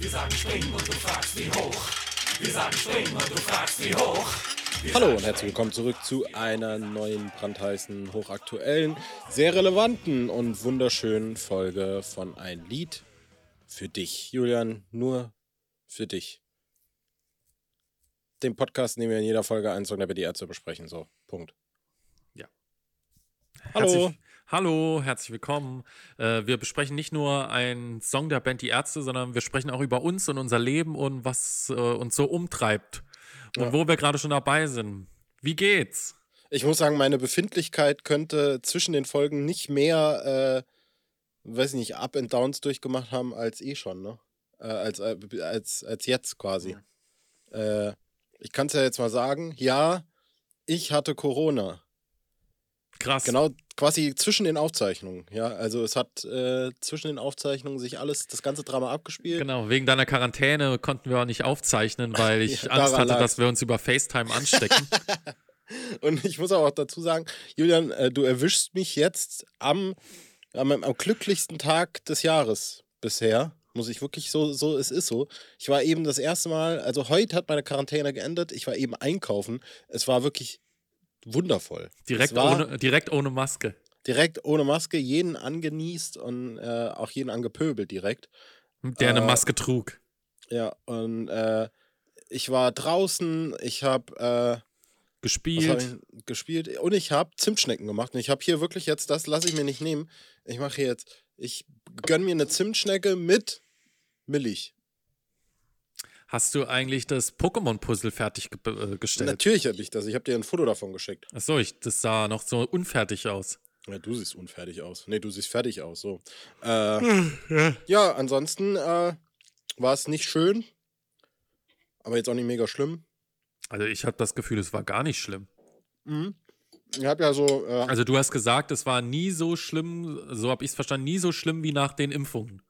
Wir sagen springen und du fragst wie hoch. Wir sagen springen und du fragst wie hoch. Wir Hallo und herzlich willkommen zurück zu einer neuen brandheißen, hochaktuellen, sehr relevanten und wunderschönen Folge von Ein Lied für dich. Julian, nur für dich. Den Podcast nehmen wir in jeder Folge ein Song der BDR zu besprechen. So, Punkt. Ja. Hallo. Herzlich, hallo, herzlich willkommen. Äh, wir besprechen nicht nur einen Song der Band Die Ärzte, sondern wir sprechen auch über uns und unser Leben und was äh, uns so umtreibt. Und Ja. wo wir gerade schon dabei sind. Wie geht's? Ich muss sagen, meine Befindlichkeit könnte zwischen den Folgen nicht mehr, äh, weiß nicht, Up and Downs durchgemacht haben als eh schon, ne? Äh, als, als, als jetzt quasi. Äh, ich kann es ja jetzt mal sagen, ja, ich hatte Corona. Krass. Genau, quasi zwischen den Aufzeichnungen. Ja, also es hat äh, zwischen den Aufzeichnungen sich alles, das ganze Drama abgespielt. Genau, wegen deiner Quarantäne konnten wir auch nicht aufzeichnen, weil ich Ja, Angst hatte, lag's. dass wir uns über FaceTime anstecken. Und ich muss aber auch dazu sagen, Julian, äh, du erwischst mich jetzt am, am, am glücklichsten Tag des Jahres bisher. Muss ich wirklich so, so, es ist so. Ich war eben das erste Mal, also heute hat meine Quarantäne geendet. Ich war eben einkaufen. Es war wirklich wundervoll. Direkt, ohne, direkt ohne Maske. direkt ohne Maske, jeden angenießt und äh, auch jeden angepöbelt direkt. Der eine Äh, Maske trug. Ja, und äh, ich war draußen, ich habe äh, Gespielt. hab ich gespielt und ich habe Zimtschnecken gemacht. Und ich habe hier wirklich jetzt, das lasse ich mir nicht nehmen. Ich mache hier jetzt, ich gönn mir eine Zimtschnecke mit Milch. Hast du eigentlich das Pokémon-Puzzle fertig ge äh, gestellt? Natürlich habe ich das. Ich habe dir ein Foto davon geschickt. Achso, ich, das sah noch so unfertig aus. Ja, du siehst unfertig aus. Nee, du siehst fertig aus. So. Äh, ja, ansonsten äh, war es nicht schön. Aber jetzt auch nicht mega schlimm. Also ich habe das Gefühl, es war gar nicht schlimm. Ich habe ja so, äh, Also du hast gesagt, es war nie so schlimm, so habe ich es verstanden, nie so schlimm wie nach den Impfungen.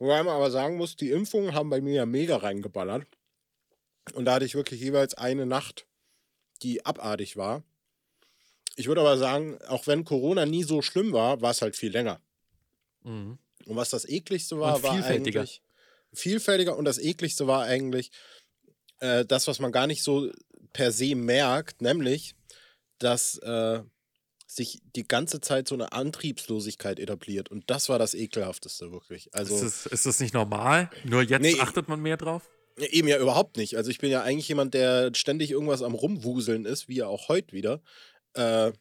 Wobei man aber sagen muss, die Impfungen haben bei mir ja mega reingeballert. Und da hatte ich wirklich jeweils eine Nacht, die abartig war. Ich würde aber sagen, auch wenn Corona nie so schlimm war, war es halt viel länger. Mhm. Und was das ekligste war, war vielfältiger. eigentlich vielfältiger und das ekligste war eigentlich äh, das, was man gar nicht so per se merkt, nämlich, dass äh, sich die ganze Zeit so eine Antriebslosigkeit etabliert. Und das war das ekelhafteste wirklich. Also ist, das, ist das nicht normal? Nur jetzt Nee. achtet man mehr drauf? Eben ja überhaupt nicht. Also ich bin ja eigentlich jemand, der ständig irgendwas am Rumwuseln ist, wie ja auch heute wieder. Äh,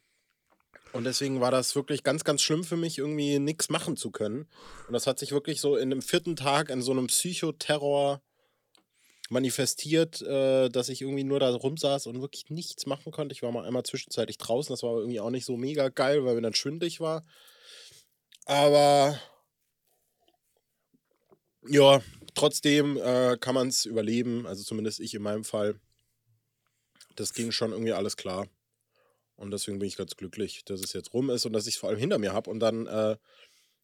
und deswegen war das wirklich ganz, ganz schlimm für mich, irgendwie nichts machen zu können. Und das hat sich wirklich so in einem vierten Tag in so einem Psychoterror manifestiert, äh, dass ich irgendwie nur da rumsaß und wirklich nichts machen konnte. Ich war mal einmal zwischenzeitlich draußen, das war aber irgendwie auch nicht so mega geil, weil mir dann schwindig war. Aber ja, trotzdem äh, kann man es überleben, also zumindest ich in meinem Fall. Das ging schon irgendwie alles klar. Und deswegen bin ich ganz glücklich, dass es jetzt rum ist und dass ich es vor allem hinter mir habe und dann äh,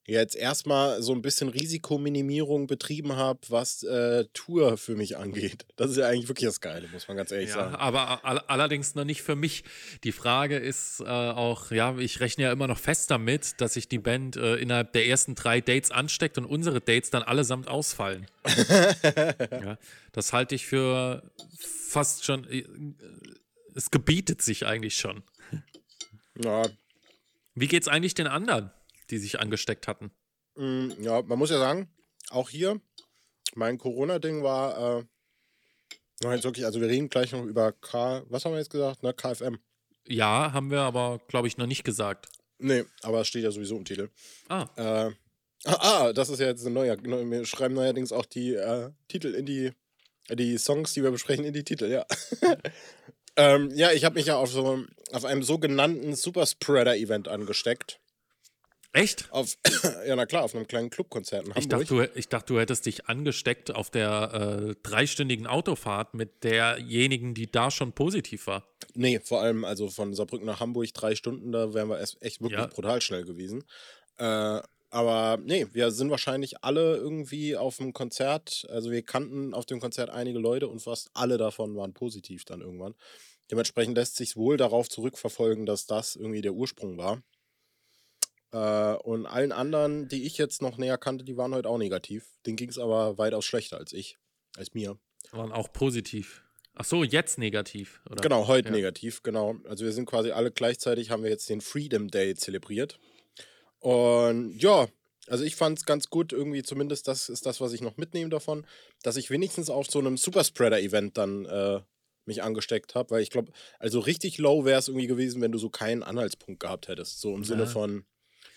jetzt erstmal so ein bisschen Risikominimierung betrieben habe, was äh, Tour für mich angeht. Das ist ja eigentlich wirklich das Geile, muss man ganz ehrlich Ja, sagen. aber all allerdings noch nicht für mich. Die Frage ist äh, auch, ja, ich rechne ja immer noch fest damit, dass sich die Band äh, innerhalb der ersten drei Dates ansteckt und unsere Dates dann allesamt ausfallen. ja, das halte ich für fast schon, äh, es gebietet sich eigentlich schon. Ja, Wie geht's eigentlich den anderen, die sich angesteckt hatten? Mm, Ja, man muss ja sagen, auch hier, mein Corona-Ding war, äh, jetzt wirklich, also wir reden gleich noch über K, was haben wir jetzt gesagt, ne, KFM. Ja, haben wir aber, glaube ich, noch nicht gesagt. Nee, aber es steht ja sowieso im Titel. Ah, Äh, ah, ah, das ist ja jetzt ein neuer, neu, wir schreiben neuerdings auch die äh, Titel in die, äh, die Songs, die wir besprechen, in die Titel, ja. ähm, ja, ich habe mich ja auf so auf einem sogenannten Superspreader-Event angesteckt. Echt? Auf, ja, na klar, auf einem kleinen Clubkonzert in Ich Hamburg. dachte, du, ich dachte, du hättest dich angesteckt auf der äh, dreistündigen Autofahrt mit derjenigen, die da schon positiv war. Nee, vor allem also von Saarbrücken nach Hamburg drei Stunden, da wären wir echt wirklich Ja. brutal schnell gewesen. Äh, aber nee, wir sind wahrscheinlich alle irgendwie auf dem Konzert, also wir kannten auf dem Konzert einige Leute und fast alle davon waren positiv dann irgendwann. Dementsprechend lässt sich wohl darauf zurückverfolgen, dass das irgendwie der Ursprung war. Äh, und allen anderen, die ich jetzt noch näher kannte, die waren heute auch negativ. Denen ging es aber weitaus schlechter als ich, als mir. Waren auch positiv. Ach so, jetzt negativ. Oder? Genau, heute Ja. negativ, genau. Also wir sind quasi alle gleichzeitig, haben wir jetzt den Freedom Day zelebriert. Und ja, also ich fand es ganz gut, irgendwie zumindest das ist das, was ich noch mitnehme davon, dass ich wenigstens auf so einem Superspreader-Event dann äh, mich angesteckt habe, weil ich glaube, also richtig low wäre es irgendwie gewesen, wenn du so keinen Anhaltspunkt gehabt hättest. So im Sinne Ja. von,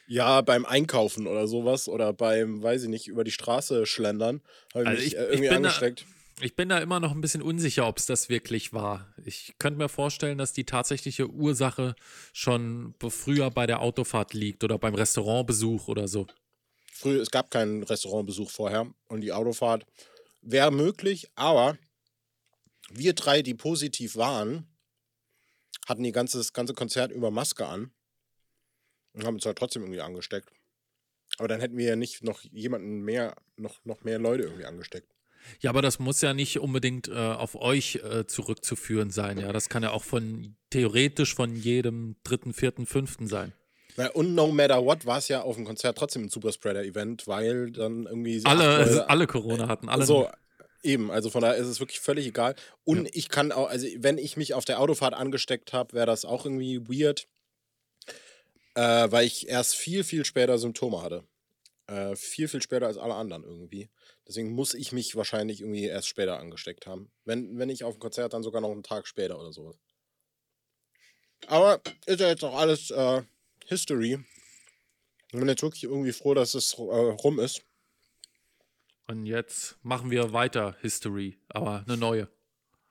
ja, beim Einkaufen oder sowas oder beim, weiß ich nicht, über die Straße schlendern, habe ich Also mich ich- äh, ich irgendwie bin da- angesteckt. Ich bin da immer noch ein bisschen unsicher, ob es das wirklich war. Ich könnte mir vorstellen, dass die tatsächliche Ursache schon früher bei der Autofahrt liegt oder beim Restaurantbesuch oder so. Früher, es gab keinen Restaurantbesuch vorher und die Autofahrt wäre möglich, aber wir drei, die positiv waren, hatten die ganze, das ganze Konzert über Maske an und haben uns halt trotzdem irgendwie angesteckt. Aber dann hätten wir ja nicht noch jemanden mehr, noch, noch mehr Leute irgendwie angesteckt. Ja, aber das muss ja nicht unbedingt äh, auf euch äh, zurückzuführen sein. Ja, das kann ja auch von theoretisch von jedem dritten, vierten, fünften sein. Und no matter what war es ja auf dem Konzert trotzdem ein Superspreader-Event, weil dann irgendwie Alle, Leute- alle Corona hatten, alle. So, eben, also von daher ist es wirklich völlig egal. Und ich kann auch, also wenn ich mich auf der Autofahrt angesteckt habe, wäre das auch irgendwie weird, äh, weil ich erst viel, viel später Symptome hatte. Äh, viel, viel später als alle anderen irgendwie. Deswegen muss ich mich wahrscheinlich irgendwie erst später angesteckt haben. Wenn, wenn ich auf dem Konzert dann sogar noch einen Tag später oder sowas. Aber ist ja jetzt auch alles äh, History. Ich bin jetzt wirklich irgendwie froh, dass es äh, rum ist. Und jetzt machen wir weiter History, aber eine neue.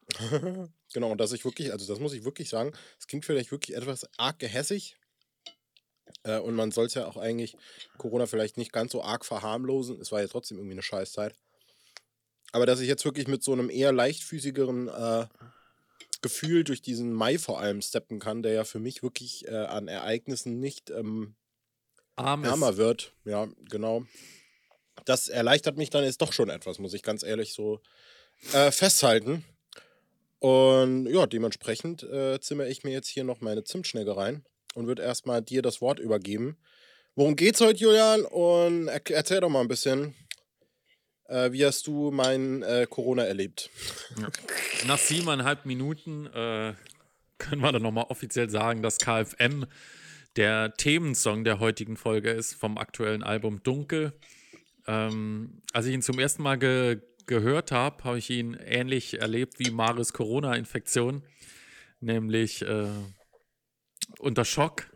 Genau, und dass ich wirklich, also das muss ich wirklich sagen, es klingt vielleicht wirklich etwas arg gehässig. Äh, und man soll es ja auch eigentlich Corona vielleicht nicht ganz so arg verharmlosen. Es war ja trotzdem irgendwie eine Scheißzeit. Aber dass ich jetzt wirklich mit so einem eher leichtfüßigeren äh, Gefühl durch diesen Mai vor allem steppen kann, der ja für mich wirklich äh, an Ereignissen nicht ähm, ärmer wird. Ja, genau. Das erleichtert mich dann jetzt doch schon etwas, muss ich ganz ehrlich so äh, festhalten. Und ja, dementsprechend äh, zimmer ich mir jetzt hier noch meine Zimtschnecke rein und würde erstmal dir das Wort übergeben. Worum geht's heute, Julian? Und er erzähl doch mal ein bisschen, äh, wie hast du mein äh, Corona erlebt? Nach siebeneinhalb Minuten äh, können wir dann nochmal offiziell sagen, dass KFM der Themensong der heutigen Folge ist vom aktuellen Album Dunkel. Ähm, als ich ihn zum ersten Mal ge gehört habe, habe ich ihn ähnlich erlebt wie Maris Corona-Infektion, nämlich äh, unter Schock.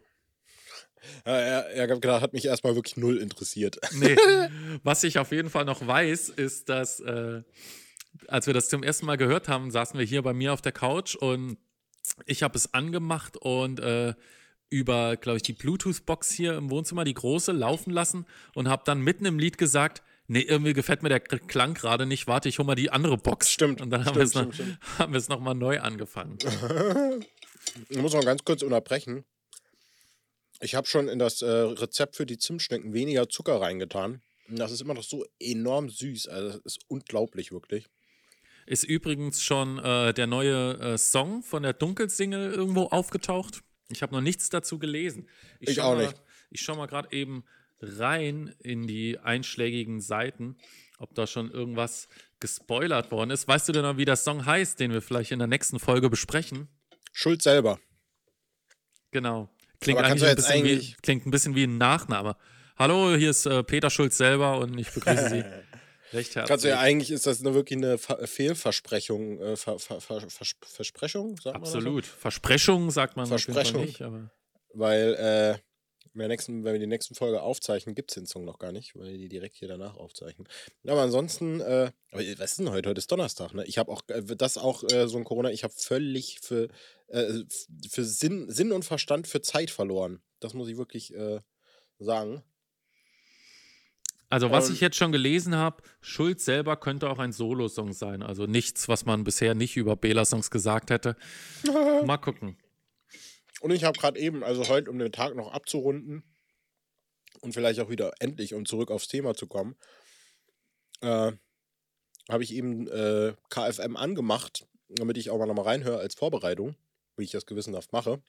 Ja, er, er hat mich erstmal wirklich null interessiert. Nee, was ich auf jeden Fall noch weiß, ist, dass äh, als wir das zum ersten Mal gehört haben, saßen wir hier bei mir auf der Couch und ich habe es angemacht und äh, über, glaube ich, die Bluetooth-Box hier im Wohnzimmer, die große, laufen lassen und habe dann mitten im Lied gesagt, nee, irgendwie gefällt mir der Klang gerade nicht, warte, ich hol mal die andere Box. Stimmt, Und dann haben wir es nochmal neu angefangen. Ich muss noch ganz kurz unterbrechen. Ich habe schon in das äh, Rezept für die Zimtschnecken weniger Zucker reingetan. Das ist immer noch so enorm süß. Also das ist unglaublich, wirklich. Ist übrigens schon äh, der neue äh, Song von der Dunkelsingle irgendwo aufgetaucht. Ich habe noch nichts dazu gelesen. Ich schau auch mal, nicht. Ich schaue mal gerade eben rein in die einschlägigen Seiten, ob da schon irgendwas gespoilert worden ist. Weißt du denn noch, wie der Song heißt, den wir vielleicht in der nächsten Folge besprechen? Schuld selber. Genau. Klingt Aber kannst eigentlich, du ein jetzt bisschen wie, eigentlich- klingt ein bisschen wie ein Nachname. Hallo, hier ist äh, Peter Schulz selber und ich begrüße Sie recht herzlich. Kannst du ja eigentlich, ist das eine, wirklich eine Ver Fehlversprechung, äh, Ver Ver Ver Vers Versprechung? Sagt man das so? Absolut. Versprechung sagt man Versprechung. nicht, aber Weil, äh, in der nächsten, wenn wir die nächsten Folge aufzeichnen, gibt es den Song noch gar nicht, weil wir die direkt hier danach aufzeichnen. Aber ansonsten, äh, aber was ist denn heute? Heute ist Donnerstag, ne? Ich habe auch, äh, das auch äh, so ein Corona, ich habe völlig für, äh, für Sinn, Sinn und Verstand für Zeit verloren. Das muss ich wirklich äh, sagen. Also, was Und- ich jetzt schon gelesen habe, Schulz selber könnte auch ein Solo-Song sein. Also nichts, was man bisher nicht über Bela-Songs gesagt hätte. Mal gucken. Und ich habe gerade eben, also heute, um den Tag noch abzurunden und vielleicht auch wieder endlich, um zurück aufs Thema zu kommen, äh, habe ich eben äh, KFM angemacht, damit ich auch mal nochmal reinhöre als Vorbereitung, wie ich das gewissenhaft mache.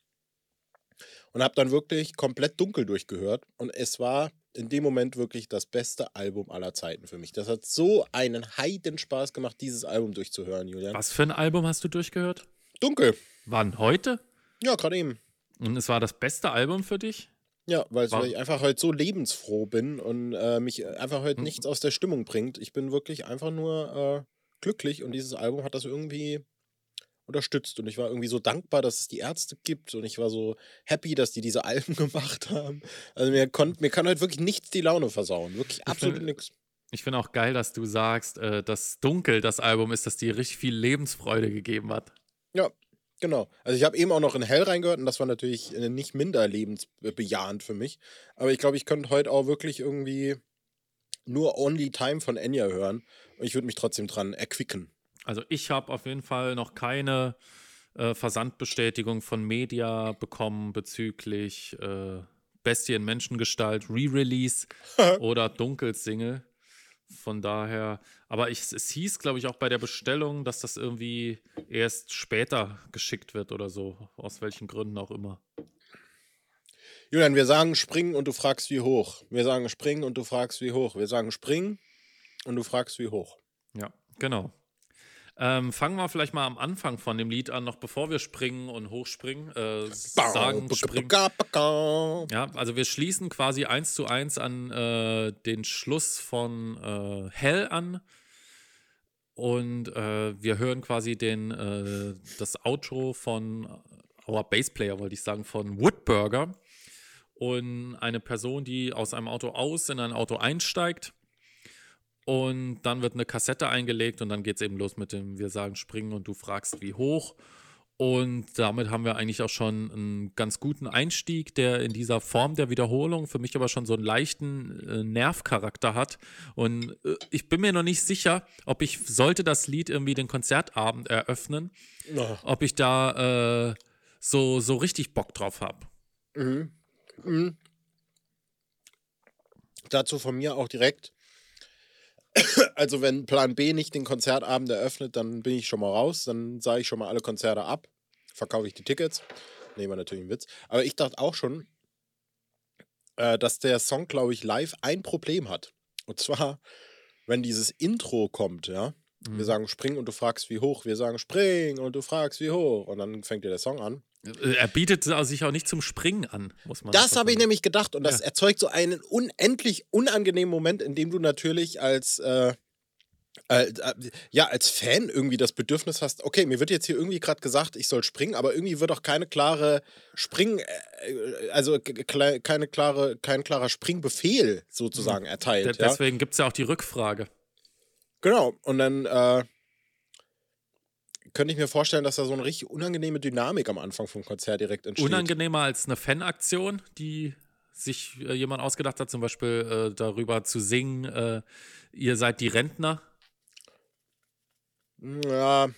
Und habe dann wirklich komplett dunkel durchgehört. Und es war in dem Moment wirklich das beste Album aller Zeiten für mich. Das hat so einen Heidenspaß gemacht, dieses Album durchzuhören, Julian. Was für ein Album hast du durchgehört? Dunkel. Wann? Heute? Ja, gerade eben. Und es war das beste Album für dich? Ja, weil War- ich einfach heute so lebensfroh bin und äh, mich einfach heute Hm. nichts aus der Stimmung bringt. Ich bin wirklich einfach nur äh, glücklich und dieses Album hat das irgendwie unterstützt und ich war irgendwie so dankbar, dass es die Ärzte gibt und ich war so happy, dass die diese Alben gemacht haben. Also mir, konnt, mir kann heute wirklich nichts die Laune versauen. Wirklich absolut nichts. Ich finde auch geil, dass du sagst, äh, dass Dunkel das Album ist, das dir richtig viel Lebensfreude gegeben hat. Ja, genau. Also ich habe eben auch noch in Hell reingehört und das war natürlich äh, nicht minder lebensbejahend für mich. Aber ich glaube, ich könnte heute auch wirklich irgendwie nur Only Time von Enya hören und ich würde mich trotzdem dran erquicken. Also ich habe auf jeden Fall noch keine äh, Versandbestätigung von Media bekommen bezüglich äh, Bestie in Menschengestalt Re-Release oder Dunkelsingle. Von daher, aber ich, es hieß, glaube ich, auch bei der Bestellung, dass das irgendwie erst später geschickt wird oder so, aus welchen Gründen auch immer. Julian, wir sagen springen und du fragst wie hoch. Wir sagen springen und du fragst wie hoch. Wir sagen springen und du fragst wie hoch. Ja, genau. Ähm, fangen wir vielleicht mal am Anfang von dem Lied an, noch bevor wir springen und hochspringen. Äh, sagen, springen. Ja, also wir schließen quasi eins zu eins an äh, den Schluss von äh, Hell an. Und äh, wir hören quasi den, äh, das Outro von Our Bassplayer, wollte ich sagen, von Woodburger. Und eine Person, die aus einem Auto aus in ein Auto einsteigt. Und dann wird eine Kassette eingelegt und dann geht es eben los mit dem Wir sagen springen und du fragst wie hoch. Und damit haben wir eigentlich auch schon einen ganz guten Einstieg, der in dieser Form der Wiederholung für mich aber schon so einen leichten äh, Nervcharakter hat. Und äh, ich bin mir noch nicht sicher, ob ich, sollte das Lied irgendwie den Konzertabend eröffnen, Ja. ob ich da äh, so, so richtig Bock drauf habe. Dazu von mir auch direkt. Also wenn Plan B nicht den Konzertabend eröffnet, dann bin ich schon mal raus. Dann sage ich schon mal alle Konzerte ab. Verkaufe ich die Tickets. Nee, war natürlich ein Witz. Aber ich dachte auch schon, äh, dass der Song, glaube ich, live ein Problem hat. Und zwar, wenn dieses Intro kommt, ja. Wir sagen spring und du fragst wie hoch. Wir sagen spring und du fragst wie hoch. Und dann fängt ja der Song an. Äh, Er bietet sich auch nicht zum Springen an, muss man Das habe ich nämlich gedacht und das Ja. erzeugt so einen unendlich unangenehmen Moment, in dem du natürlich als äh, äh, äh, ja als Fan irgendwie das Bedürfnis hast. Okay, mir wird jetzt hier irgendwie gerade gesagt, ich soll springen, aber irgendwie wird auch keine klare Spring, äh, also keine klare, kein klarer Springbefehl sozusagen De erteilt. Ja? deswegen gibt es ja auch die Rückfrage. Genau. Und dann äh, könnte ich mir vorstellen, dass da so eine richtig unangenehme Dynamik am Anfang vom Konzert direkt entsteht. Unangenehmer als eine Fanaktion, die sich äh, jemand ausgedacht hat, zum Beispiel äh, darüber zu singen, äh, ihr seid die Rentner. Ja,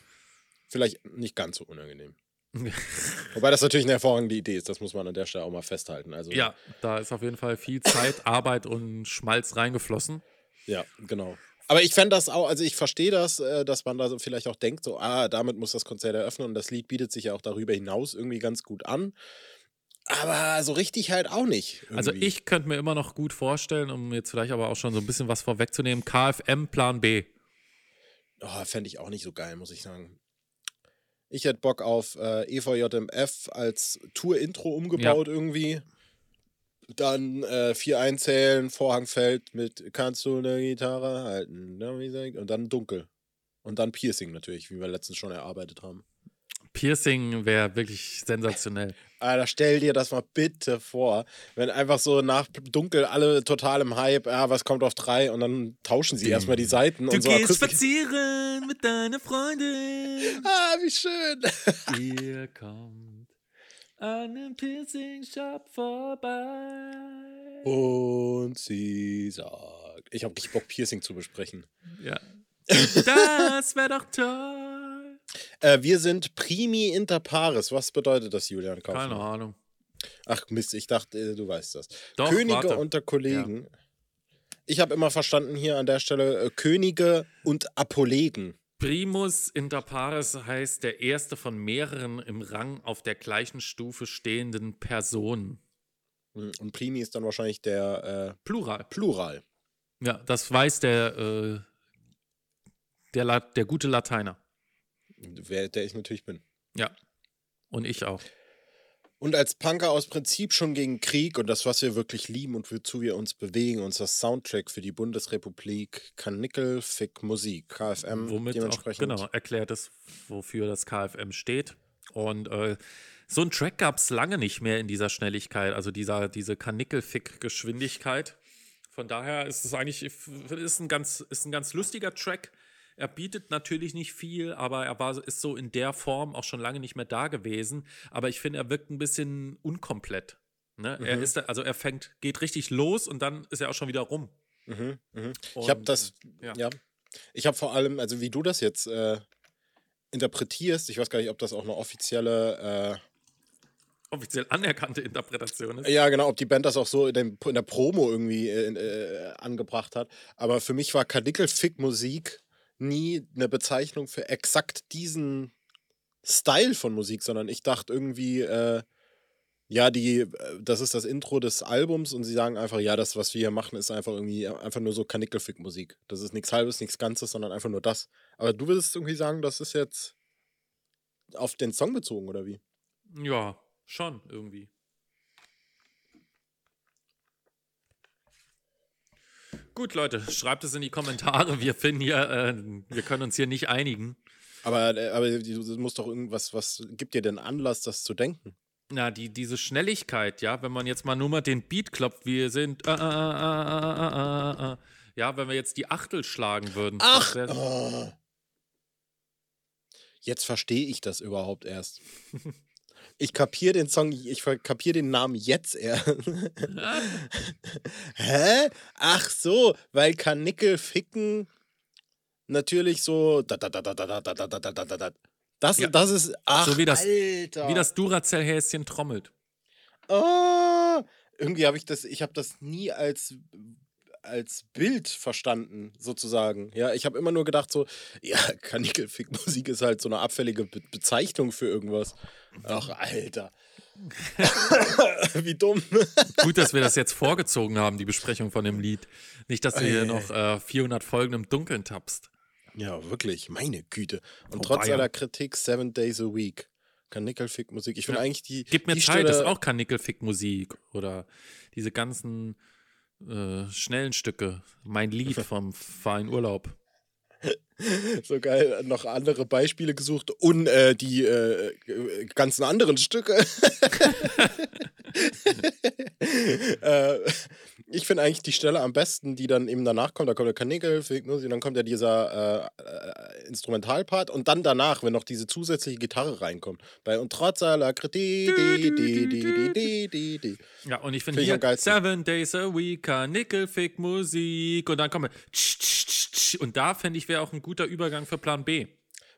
vielleicht nicht ganz so unangenehm. Wobei das natürlich eine hervorragende Idee ist, das muss man an der Stelle auch mal festhalten. Also, Ja, da ist auf jeden Fall viel Zeit, Arbeit und Schmalz reingeflossen. Ja, genau. Aber ich fände das auch, also ich verstehe das, äh, dass man da so vielleicht auch denkt, so, ah, damit muss das Konzert eröffnen und das Lied bietet sich ja auch darüber hinaus irgendwie ganz gut an. Aber so richtig halt auch nicht. Also irgendwie. ich könnte mir immer noch gut vorstellen, um jetzt vielleicht aber auch schon so ein bisschen was vorwegzunehmen, KFM Plan B. Oh, fände ich auch nicht so geil, muss ich sagen. Ich hätte Bock auf äh, EVJMF als Tour-Intro umgebaut irgendwie. Dann äh, vier einzählen, Vorhang fällt mit Kannst du eine Gitarre halten? Gesagt, Und dann dunkel. Und dann Piercing natürlich, wie wir letztens schon erarbeitet haben. Piercing wäre wirklich sensationell. Alter, stell dir das mal bitte vor, wenn einfach so nach dunkel alle total im Hype, ja, was kommt auf drei und dann tauschen sie erstmal die Seiten Du und so gehst akustisch- spazieren mit deiner Freundin. Ah, wie schön. Ihr kommt an einem Piercing-Shop vorbei. Und sie sagt, ich habe richtig Bock, Piercing zu besprechen. Ja. Das wäre doch toll. Äh, wir sind primi inter pares. Was bedeutet das, Julian Kaufmann? Keine Ahnung. Ach Mist, ich dachte, äh, du weißt das. Doch, Könige warte. unter Kollegen. Ich habe immer verstanden hier an der Stelle äh, Könige und Apollegen. Primus inter pares heißt der erste von mehreren im Rang auf der gleichen Stufe stehenden Personen. Hm, Und Primi ist dann wahrscheinlich der Plural. äh, Plural. Ja, das weiß der, äh, der, La der gute Lateiner. Wer, der ich natürlich bin. Ja. Und ich auch. Und als Punker aus Prinzip schon gegen Krieg und das, was wir wirklich lieben und wozu wir uns bewegen, unser Soundtrack für die Bundesrepublik, Kanickel, Fick, Musik, KFM, Womit auch dementsprechend. genau erklärt ist, wofür das KFM steht. Und äh, so einen Track gab es lange nicht mehr in dieser Schnelligkeit, also dieser, diese Kanickel-Fick-Geschwindigkeit. Von daher ist es eigentlich ist ein, ganz, ist ein ganz lustiger Track. Er bietet natürlich nicht viel, aber er war, ist so in der Form auch schon lange nicht mehr da gewesen. Aber ich finde, er wirkt ein bisschen unkomplett. Ne? Er ist, da, also er fängt, geht richtig los und dann ist er auch schon wieder rum. Mhm, mhm. Ich habe das, ja. ja. Ich habe vor allem, also wie du das jetzt äh, interpretierst, ich weiß gar nicht, ob das auch eine offizielle, Offiziell anerkannte Interpretation ist. äh, ja genau, ob die Band das auch so in, dem, in der Promo irgendwie äh, äh, angebracht hat. Aber für mich war Kanickel-Fick-Musik nie eine Bezeichnung für exakt diesen Style von Musik, sondern ich dachte irgendwie, äh, ja, die, äh, das ist das Intro des Albums und sie sagen einfach, ja, das, was wir hier machen, ist einfach irgendwie einfach nur so Kanickelfick-Musik. Das ist nichts Halbes, nichts Ganzes, sondern einfach nur das. Aber du würdest irgendwie sagen, das ist jetzt auf den Song bezogen, oder wie? Ja, schon irgendwie. Gut, Leute, schreibt es in die Kommentare. Wir finden hier, äh, wir können uns hier nicht einigen. Aber, äh, aber du musst doch irgendwas, was gibt dir denn Anlass, das zu denken? Na, die, diese Schnelligkeit, ja, wenn man jetzt mal nur mal den Beat klopft, wir sind, äh, äh, äh, äh, äh, ja, wenn wir jetzt die Achtel schlagen würden. Ach! Oh. Jetzt verstehe ich das überhaupt erst. Ich kapiere den Song, ich kapiere den Namen jetzt eher. Hä? Ach so, weil Kanickel ficken natürlich so. Das, ja. das ist. Ach, so wie das, Alter. Wie das Duracell-Häschen trommelt. Oh, irgendwie habe ich das, ich habe das nie als als Bild verstanden, sozusagen. Ja, ich habe immer nur gedacht, so, ja, Kanickelfick-Musik ist halt so eine abfällige Be Bezeichnung für irgendwas. Ach, Alter. Wie dumm. Gut, dass wir das jetzt vorgezogen haben, die Besprechung von dem Lied. Nicht, dass du hier noch äh, 400 Folgen im Dunkeln tappst. Ja, wirklich, meine Güte. Und Oh, trotz aller Kritik, Seven Days a Week. Kanickelfick-Musik. Ich finde Ja. eigentlich die. Gib mir die Zeit, das ist auch Kanickelfick-Musik. Oder diese ganzen äh, schnellen Stücke. Mein Lied vom Verein Urlaub. So geil, noch andere Beispiele gesucht und äh, die äh, äh, ganzen anderen Stücke. äh, ich finde eigentlich die Stelle am besten, die dann eben danach kommt. Da kommt der Kanickel, und dann kommt ja dieser äh, äh, Instrumentalpart und dann danach, wenn noch diese zusätzliche Gitarre reinkommt. Bei und trotz aller Kritik. Ja, und ich finde Find hier. Seven Days a Week, Kanickelfick-Musik. Und dann kommen wir. tsch, tsch, tsch, tsch. Und da finde ich, wäre auch ein guter Übergang für Plan B.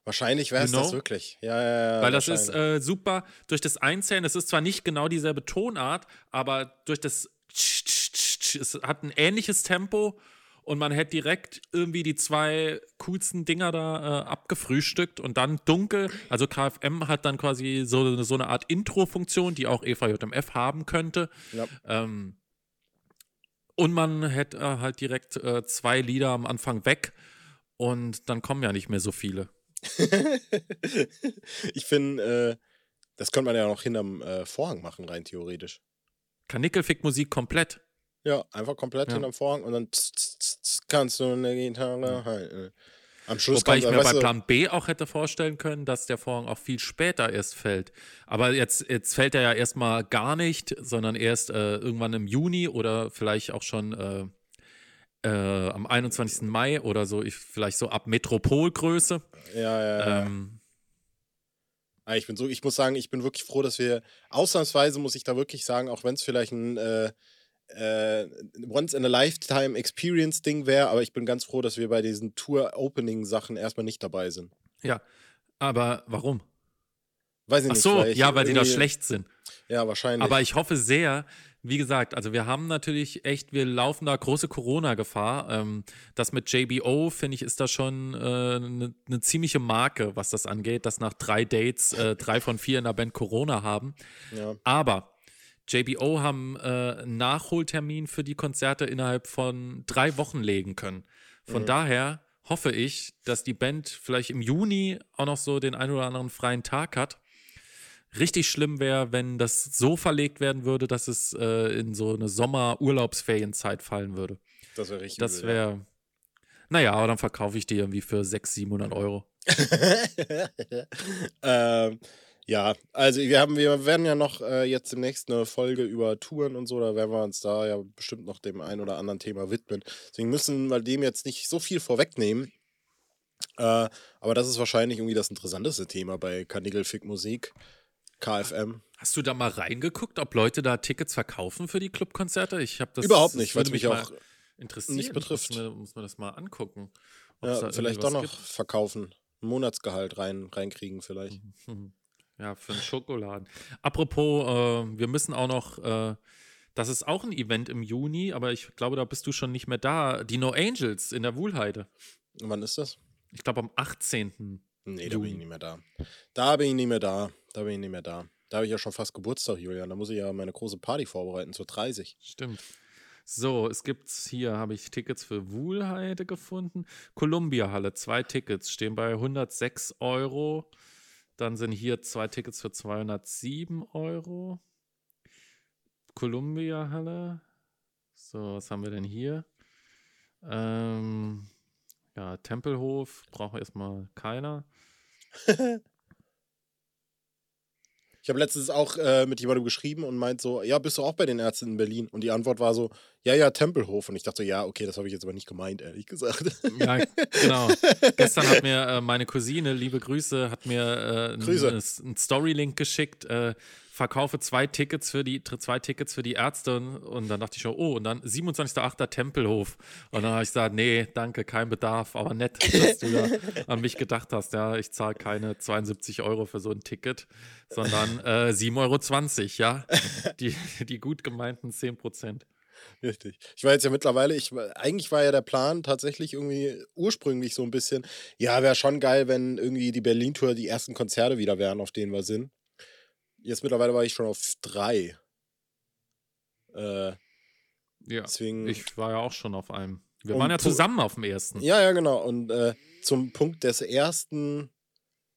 Wahrscheinlich wäre es You know? das wirklich. Ja, ja, ja. Weil das ist äh, super durch das Einzählen. Es ist zwar nicht genau dieselbe Tonart, aber durch das tsch, tsch, tsch, tsch, es hat ein ähnliches Tempo und man hätte direkt irgendwie die zwei coolsten Dinger da äh, abgefrühstückt und dann dunkel. Also KFM hat dann quasi so, so eine Art Intro-Funktion, die auch EVJMF haben könnte. Ja. Ähm, und man hätte äh, halt direkt äh, zwei Lieder am Anfang weg und dann kommen ja nicht mehr so viele. ich finde, äh, das könnte man ja noch hinterm äh, Vorhang machen, rein theoretisch. Kanickelfick-Musik komplett. Ja, einfach komplett Ja. hinterm Vorhang und dann tss, tss, tss, kannst du eine Gitarre halten. Am Schluss Wobei ich mir weißt bei Plan B auch hätte vorstellen können, dass der Vorhang auch viel später erst fällt. Aber jetzt, jetzt fällt er ja erstmal gar nicht, sondern erst äh, irgendwann im Juni oder vielleicht auch schon äh, am 21. Mai oder so, ich, vielleicht so ab Metropolgröße. Ja, ja, ja. Ähm, Ah, Ich bin so, ich muss sagen, ich bin wirklich froh, dass wir ausnahmsweise muss ich da wirklich sagen, auch wenn es vielleicht ein äh, äh, Once in a Lifetime Experience Ding wäre, aber ich bin ganz froh, dass wir bei diesen Tour Opening Sachen erstmal nicht dabei sind. ja, aber warum? Weiß ich Ach nicht. so, ja, weil die da schlecht sind. Ja, wahrscheinlich. Aber ich hoffe sehr, wie gesagt, also wir haben natürlich echt, wir laufen da große Corona-Gefahr. Ähm, das mit JBO, finde ich, ist da schon eine ne ziemliche Marke, was das angeht, dass nach drei Dates äh, drei von vier in der Band Corona haben. ja. Aber JBO haben äh, einen Nachholtermin für die Konzerte innerhalb von drei Wochen legen können. Von daher hoffe ich, dass die Band vielleicht im Juni auch noch so den einen oder anderen freien Tag hat. Richtig schlimm wäre, wenn das so verlegt werden würde, dass es äh, in so eine Sommer-Urlaubsferienzeit fallen würde. Das wäre richtig. Das wäre. Naja, aber dann verkaufe ich die irgendwie für 600, 700 Euro. ähm, ja, also wir haben, wir werden ja noch äh, jetzt demnächst eine Folge über Touren und so, da werden wir uns da ja bestimmt noch dem ein oder anderen Thema widmen. Deswegen müssen wir dem jetzt nicht so viel vorwegnehmen. Äh, aber das ist wahrscheinlich irgendwie das interessanteste Thema bei Kanigelfick Musik, KFM. Hast du da mal reingeguckt, ob Leute da Tickets verkaufen für die Clubkonzerte? Ich habe das Überhaupt nicht, würde weil's mich auch interessieren. nicht betrifft. Muss man, muss man das mal angucken. es Ja, vielleicht doch noch gibt. verkaufen. Ein Monatsgehalt rein, reinkriegen vielleicht. Ja, für einen Schokoladen. Apropos, äh, wir müssen auch noch, äh, das ist auch ein Event im Juni, aber ich glaube, da bist du schon nicht mehr da. Die No Angels in der Wuhlheide. Wann ist das? Ich glaube am 18. Nee, da bin ich nicht mehr da. Da bin ich nicht mehr da. Da bin ich nicht mehr da. Da habe ich ja schon fast Geburtstag, Julian. Da muss ich ja meine große Party vorbereiten zur 30. Stimmt. So, es gibt hier, habe ich Tickets für Wuhlheide gefunden. Columbia Halle, zwei Tickets, stehen bei 106 Euro. Dann sind hier zwei Tickets für 207 Euro. Columbia Halle. So, was haben wir denn hier? Ähm, ja, Tempelhof braucht erstmal keiner. Ich habe letztens auch äh, mit jemandem geschrieben und meint so, ja, bist du auch bei den Ärzten in Berlin? Und die Antwort war so, ja, ja, Tempelhof. Und ich dachte so, ja, okay, das habe ich jetzt aber nicht gemeint, ehrlich gesagt. Ja, genau. Gestern hat mir äh, meine Cousine, liebe Grüße, hat mir äh, einen Storylink geschickt. Äh, verkaufe zwei Tickets für die zwei Tickets für die Ärzte und, dann dachte ich schon, oh, und dann 27.08. Tempelhof. Und dann habe ich gesagt, nee, danke, kein Bedarf, aber nett, dass du da an mich gedacht hast. Ja, ich zahle keine 72 Euro für so ein Ticket, sondern äh, 7,20 Euro, ja. Die, die gut gemeinten 10 Prozent. Richtig. Ich war jetzt ja mittlerweile, ich, eigentlich war ja der Plan tatsächlich irgendwie ursprünglich so ein bisschen, ja, wäre schon geil, wenn irgendwie die Berlin-Tour die ersten Konzerte wieder wären, auf denen wir sind. Jetzt mittlerweile war ich schon auf drei. Äh, Ja. deswegen. Ich war ja auch schon auf einem. Wir waren ja zusammen auf dem ersten. Ja, ja, genau. Und äh, zum Punkt des ersten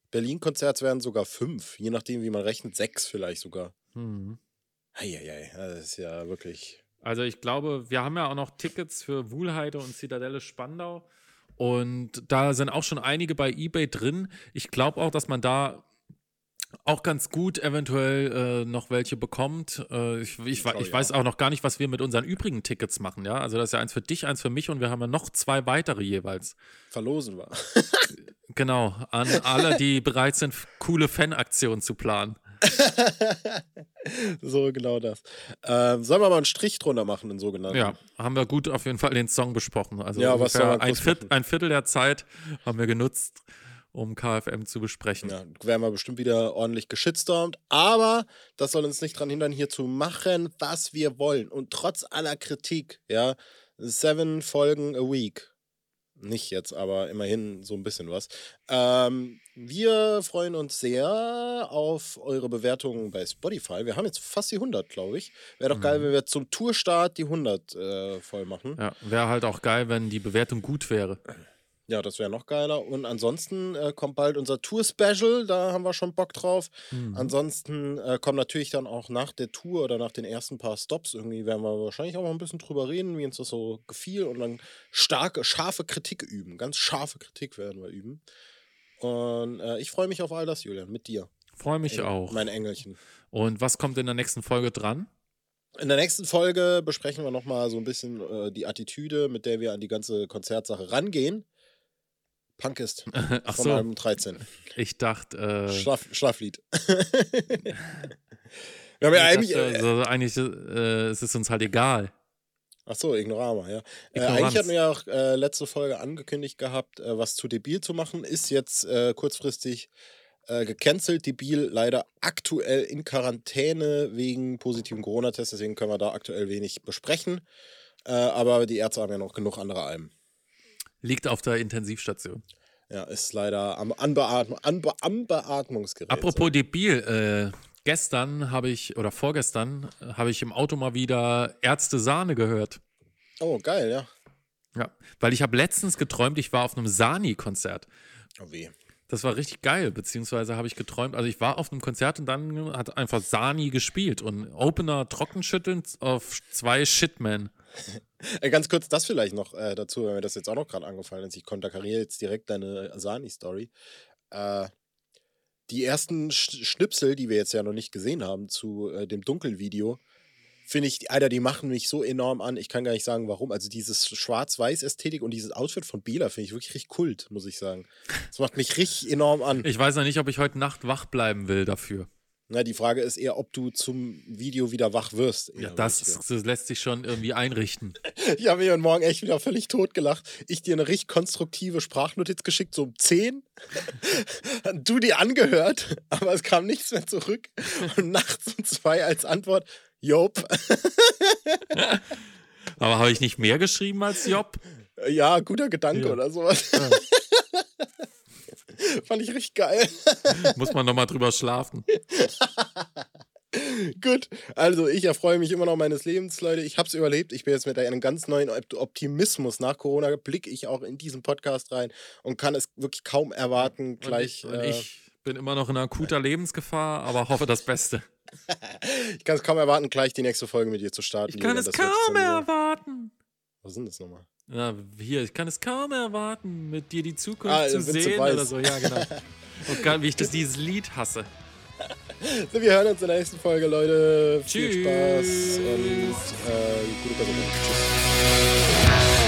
Berlin-Konzerts wären sogar fünf, je nachdem, wie man rechnet, sechs vielleicht sogar. Mhm. Eieiei, das ist ja wirklich. Also ich glaube, wir haben ja auch noch Tickets für Wuhlheide und Zitadelle Spandau. Und da sind auch schon einige bei eBay drin. Ich glaube auch, dass man da auch ganz gut eventuell äh, noch welche bekommt. Äh, ich ich, ich ich weiß auch. noch gar nicht, was wir mit unseren übrigen Tickets machen. Ja, also das ist ja eins für dich, eins für mich und wir haben ja noch zwei weitere jeweils. Verlosen war. Genau, an alle, die bereit sind, coole Fanaktionen zu planen. so genau das. Ähm, sollen wir mal einen Strich drunter machen, den sogenannten? Ja, haben wir gut auf jeden Fall den Song besprochen. Also Ja, was ein, Viert, ein Viertel der Zeit haben wir genutzt, um KFM zu besprechen. Ja, werden wir bestimmt wieder ordentlich geschitstormt. Aber das soll uns nicht daran hindern, hier zu machen, was wir wollen. Und trotz aller Kritik, ja, seven Folgen a week. Nicht jetzt, aber immerhin so ein bisschen was. Ähm, wir freuen uns sehr auf eure Bewertungen bei Spotify. Wir haben jetzt fast die 100, glaube ich. Wäre doch geil, wenn wir zum Tourstart die 100 äh, voll machen. Ja, wäre halt auch geil, wenn die Bewertung gut wäre. Ja, das wäre noch geiler. Und ansonsten äh, kommt bald unser Tour-Special, da haben wir schon Bock drauf. Mhm. Ansonsten äh, kommen natürlich dann auch nach der Tour oder nach den ersten paar Stops irgendwie, werden wir wahrscheinlich auch mal ein bisschen drüber reden, wie uns das so gefiel und dann starke, scharfe Kritik üben. Ganz scharfe Kritik werden wir üben. Und äh, ich freue mich auf all das, Julian, mit dir. Freue mich Engel- auch. Mein Engelchen. Und was kommt in der nächsten Folge dran? In der nächsten Folge besprechen wir nochmal so ein bisschen äh, die Attitüde, mit der wir an die ganze Konzertsache rangehen. Punk ist Ach vom so, Album 13. ich dachte, äh, Schlaf, Schlaflied. wir haben ja ich eigentlich. dachte Äh, also eigentlich äh, es ist uns halt egal. ach so, Ignorama, ja. Äh, eigentlich hatten wir ja auch äh, letzte Folge angekündigt gehabt, äh, was zu debil zu machen. Ist jetzt äh, kurzfristig äh, gecancelt, debil, leider aktuell in Quarantäne wegen positiven Corona-Tests, deswegen können wir da aktuell wenig besprechen. Äh, aber die Ärzte haben ja noch genug andere Alben. Liegt auf der Intensivstation. Ja, ist leider am, Anbeatm Anbe am Beatmungsgerät. Apropos debil, äh, gestern habe ich, oder vorgestern, äh, habe ich im Auto mal wieder Ärzte Sahne gehört. Oh, geil, ja. Ja, weil ich habe letztens geträumt, ich war auf einem Sani-Konzert. Oh weh. Das war richtig geil, beziehungsweise habe ich geträumt, also ich war auf einem Konzert und dann hat einfach Sani gespielt und Opener trockenschütteln auf zwei Shitmen. Äh, ganz kurz das vielleicht noch äh, dazu, weil mir das jetzt auch noch gerade angefallen ist. Ich konterkariere jetzt direkt deine Sani-Story. Äh, die ersten Sch Schnipsel, die wir jetzt ja noch nicht gesehen haben zu äh, dem Dunkelvideo, finde ich, Alter, die machen mich so enorm an. Ich kann gar nicht sagen, warum. Also dieses Schwarz-Weiß-Ästhetik und dieses Outfit von Bela finde ich wirklich richtig kult, muss ich sagen. Das macht mich richtig enorm an. Ich weiß noch nicht, ob ich heute Nacht wach bleiben will dafür. Na, die Frage ist eher, ob du zum Video wieder wach wirst. Ja, das, das lässt sich schon irgendwie einrichten. Ich habe mich heute Morgen echt wieder völlig tot gelacht. Ich dir eine richtig konstruktive Sprachnotiz geschickt, so um 10. du die angehört, aber es kam nichts mehr zurück. Und nachts um zwei als Antwort, Job. aber habe ich nicht mehr geschrieben als Job? Ja, guter Gedanke ja. oder sowas. Ja. Fand ich richtig geil. Muss man nochmal drüber schlafen. Gut, also ich erfreue mich immer noch meines Lebens, Leute. Ich habe es überlebt. Ich bin jetzt mit einem ganz neuen Optimismus nach Corona, blicke ich auch in diesen Podcast rein und kann es wirklich kaum erwarten, gleich. Und ich, äh, ich bin immer noch in akuter Lebensgefahr, aber hoffe das Beste. Ich kann es kaum erwarten, gleich die nächste Folge mit dir zu starten. Ich kann es kaum erwarten. Was sind das nochmal? Ja, hier, ich kann es kaum erwarten, mit dir die Zukunft ah, zu sehen oder so. Ja, genau. Und gar, wie ich das, dieses Lied hasse. So, wir hören uns in der nächsten Folge, Leute. Tschüss. Viel Spaß und äh, gute Person. Tschüss.